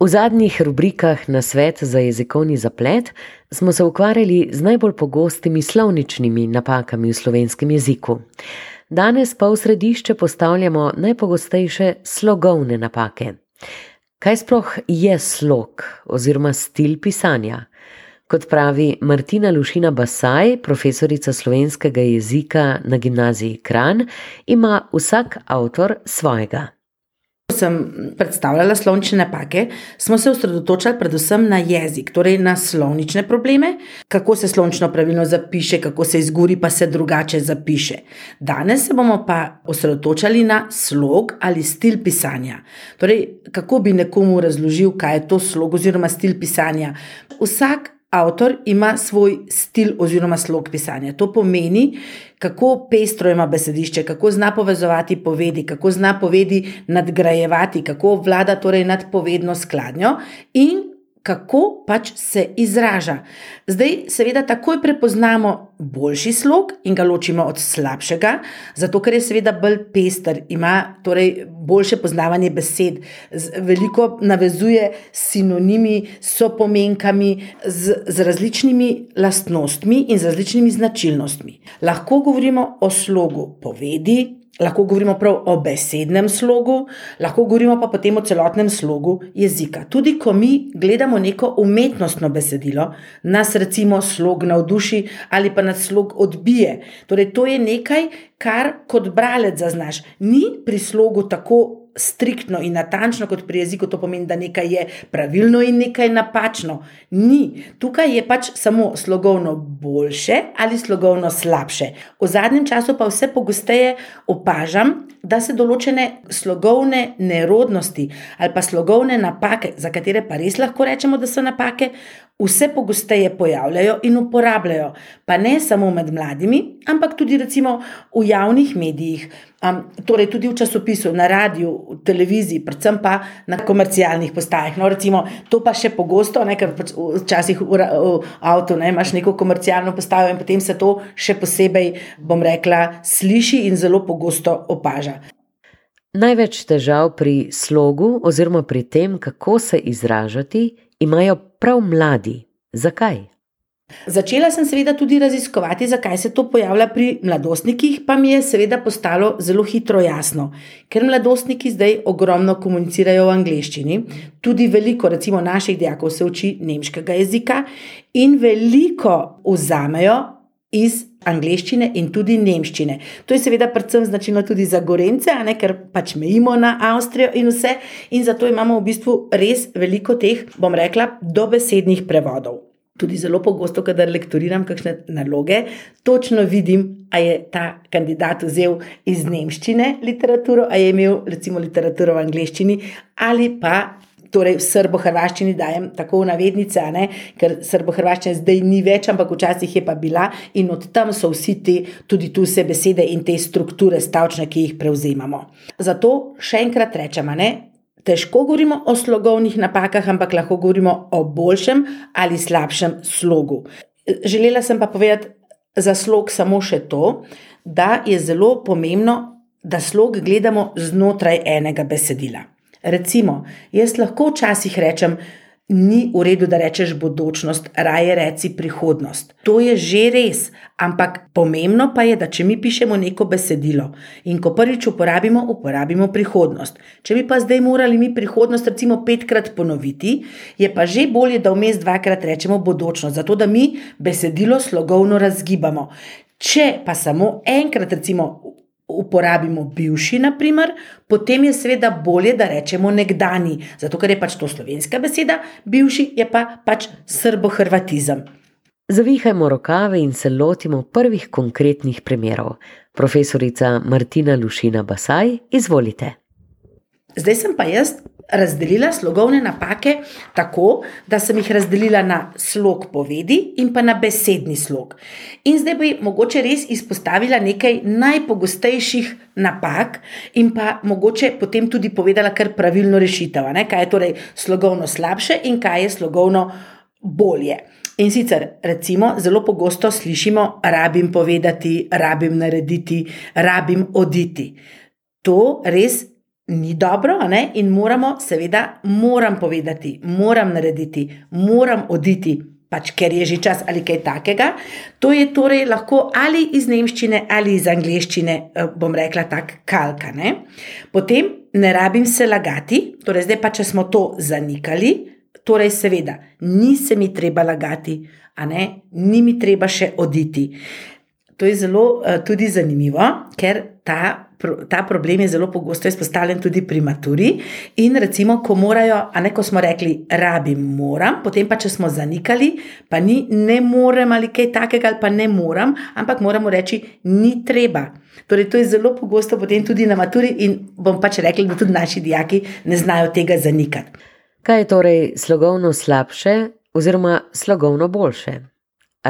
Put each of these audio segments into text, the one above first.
V zadnjih rubrikah na svet za jezikovni zaplet smo se ukvarjali z najbolj pogostimi slovničnimi napakami v slovenskem jeziku. Danes pa v središče postavljamo najpogostejše slogovne napake. Kaj sploh je slog oziroma stil pisanja? Kot pravi Martina Lušina Basaj, profesorica slovenskega jezika na gimnaziji Kran, ima vsak avtor svojega. Sem predstavljala slovnične napake, smo se osredotočali predvsem na jezik, torej na slovnične probleme, kako se slovnično pravilno zapiše, kako se izguri, pa se drugače zapiše. Danes se bomo pa osredotočali na slog ali stil pisanja. Torej, kako bi nekomu razložil, kaj je to slog oziroma stil pisanja. Vsak avtor ima svoj stil oziroma slog pisanja. To pomeni, kako pestro ima besedišče, kako zna povezovati povedi, kako zna povedi nadgrajevati, kako vlada torej nad povedno skladnjo in kako pač se izraža. Zdaj, seveda, takoj prepoznamo boljši slog in ga ločimo od slabšega, zato ker je seveda bolj pester, ima torej boljše poznavanje besed, veliko navezuje s sinonimi, so pomenkami, z, z različnimi lastnostmi in z različnimi značilnostmi. Lahko govorimo o slogu povedi, Lahko govorimo prav o besednem slogu, lahko govorimo pa potem o celotnem slogu jezika. Tudi ko mi gledamo neko umetnostno besedilo, nas recimo slog navduši ali pa nas slog odbije. Torej, to je nekaj, kar kot bralec zaznaš. Ni pri slogu tako striktno in natančno kot pri jeziku, to pomeni, da nekaj je pravilno in nekaj napačno. Ni. Tukaj je pač samo slogovno boljše ali slogovno slabše. V zadnjem času pa vse pogosteje opažam, da se določene slogovne nerodnosti ali pa slogovne napake, za katere pa res lahko rečemo, da so napake, vse pogosteje pojavljajo in uporabljajo. Pa ne samo med mladimi, ampak tudi recimo v javnih medijih. Um, torej, tudi v časopisu, na radiju, v televiziji, predvsem pa na komercialnih postajah. No, recimo, to pa še pogosto, ne, ker pač včasih v, v avtu ne, imaš neko komercialno postajo in potem se to še posebej, bom rekla, sliši in zelo pogosto opaža. Največ težav pri slogu, oziroma pri tem, kako se izražati, imajo prav mladi. Zakaj? Začela sem seveda tudi raziskovati, zakaj se to pojavlja pri mladostnikih, pa mi je seveda postalo zelo hitro jasno. Ker mladostniki zdaj ogromno komunicirajo v angleščini, tudi veliko, recimo, naših dijakov se uči nemškega jezika in veliko vzamejo iz angleščine in tudi nemščine. To je seveda predvsem značilno tudi za Gorence, ne, ker pač mejimo na Avstrijo in vse, in zato imamo v bistvu res veliko teh, bom rekla, dobesednih prevodov tudi zelo pogosto, kadar lektoriram kakšne naloge, točno vidim, a je ta kandidat vzel iz nemščine literaturo, a je imel recimo literaturo v angleščini ali pa. Torej, v srbo-hrvaščini dajem tako navednice, ne? ker srbo-hrvaščina zdaj ni več, ampak včasih je pa bila in od tam so vsi ti, tudi tu vse besede in te strukture stavčne, ki jih prevzemamo. Zato še enkrat rečemo, težko govorimo o slogovnih napakah, ampak lahko govorimo o boljšem ali slabšem slogu. Želela sem pa povedati za slog samo še to, da je zelo pomembno, da slog gledamo znotraj enega besedila. Recimo, jaz lahko včasih rečem, ni v redu, da rečeš bodočnost, raje reci prihodnost. To je že res, ampak pomembno pa je, da če mi pišemo neko besedilo in ko prvič uporabimo, uporabimo prihodnost. Če bi pa zdaj morali mi prihodnost recimo petkrat ponoviti, je pa že bolje, da vmes dvakrat rečemo bodočnost, zato da mi besedilo slogovno razgibamo. Če pa samo enkrat, recimo, uporabimo bivši, naprimer, potem je seveda bolje, da rečemo nekdani, zato ker je pač to slovenska beseda, bivši je pa pač srbo-hrvatizem. Zavihajmo rokave in se lotimo prvih konkretnih primerov. Profesorica Martina Lušina Basaj, izvolite. Zdaj sem pa jaz razdelila slogovne napake tako, da sem jih razdelila na slog povedi in pa na besedni slog. In zdaj bi mogoče res izpostavila nekaj najpogostejših napak in pa mogoče potem tudi povedala kar pravilno rešitev, ne? kaj je torej slogovno slabše in kaj je slogovno bolje. In sicer, recimo, zelo pogosto slišimo: rabim povedati, rabim narediti, rabim oditi. To res ni dobro, in moramo, seveda, moram povedati, moram narediti, moram oditi, pač ker je že čas ali kaj takega. To je torej lahko ali iz nemščine ali iz angleščine, eh, bom rekla tako, kalka. Ne? Potem ne rabim se lagati, torej zdaj pa če smo to zanikali. Torej, seveda, ni se mi treba lagati, ni mi treba še oditi. To je zelo uh, tudi zanimivo, ker ta, ta problem je zelo pogosto izpostavljen tudi pri maturi. In recimo, ko morajo, a ne ko smo rekli, rabim, moram, potem pa če smo zanikali, pa ni ne morem ali kaj takega, ali pa ne moram, ampak moramo reči, ni treba. Torej, to je zelo pogosto potem tudi na maturi, in bom pač rekla, da tudi naši dijaki ne znajo tega zanikati. Kaj je torej slogovno slabše, oziroma slogovno boljše?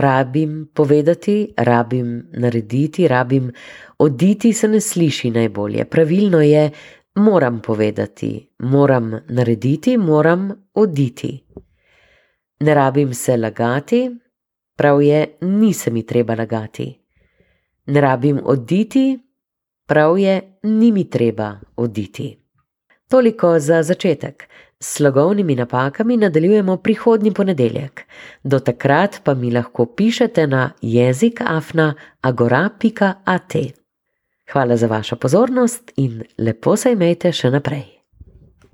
Rabim povedati, rabim narediti, rabim oditi, se ne sliši najbolje. Pravilno je, moram povedati, moram narediti, moram oditi. Ne rabim se lagati, prav je, ni se mi treba lagati. Ne rabim oditi, prav je, ni mi treba oditi. Toliko za začetek. S slogovnimi napakami nadaljujemo prihodnji ponedeljek. Do takrat pa mi lahko pišete na jezikafna.agora.at. Hvala za vašo pozornost in lepo se imejte še naprej.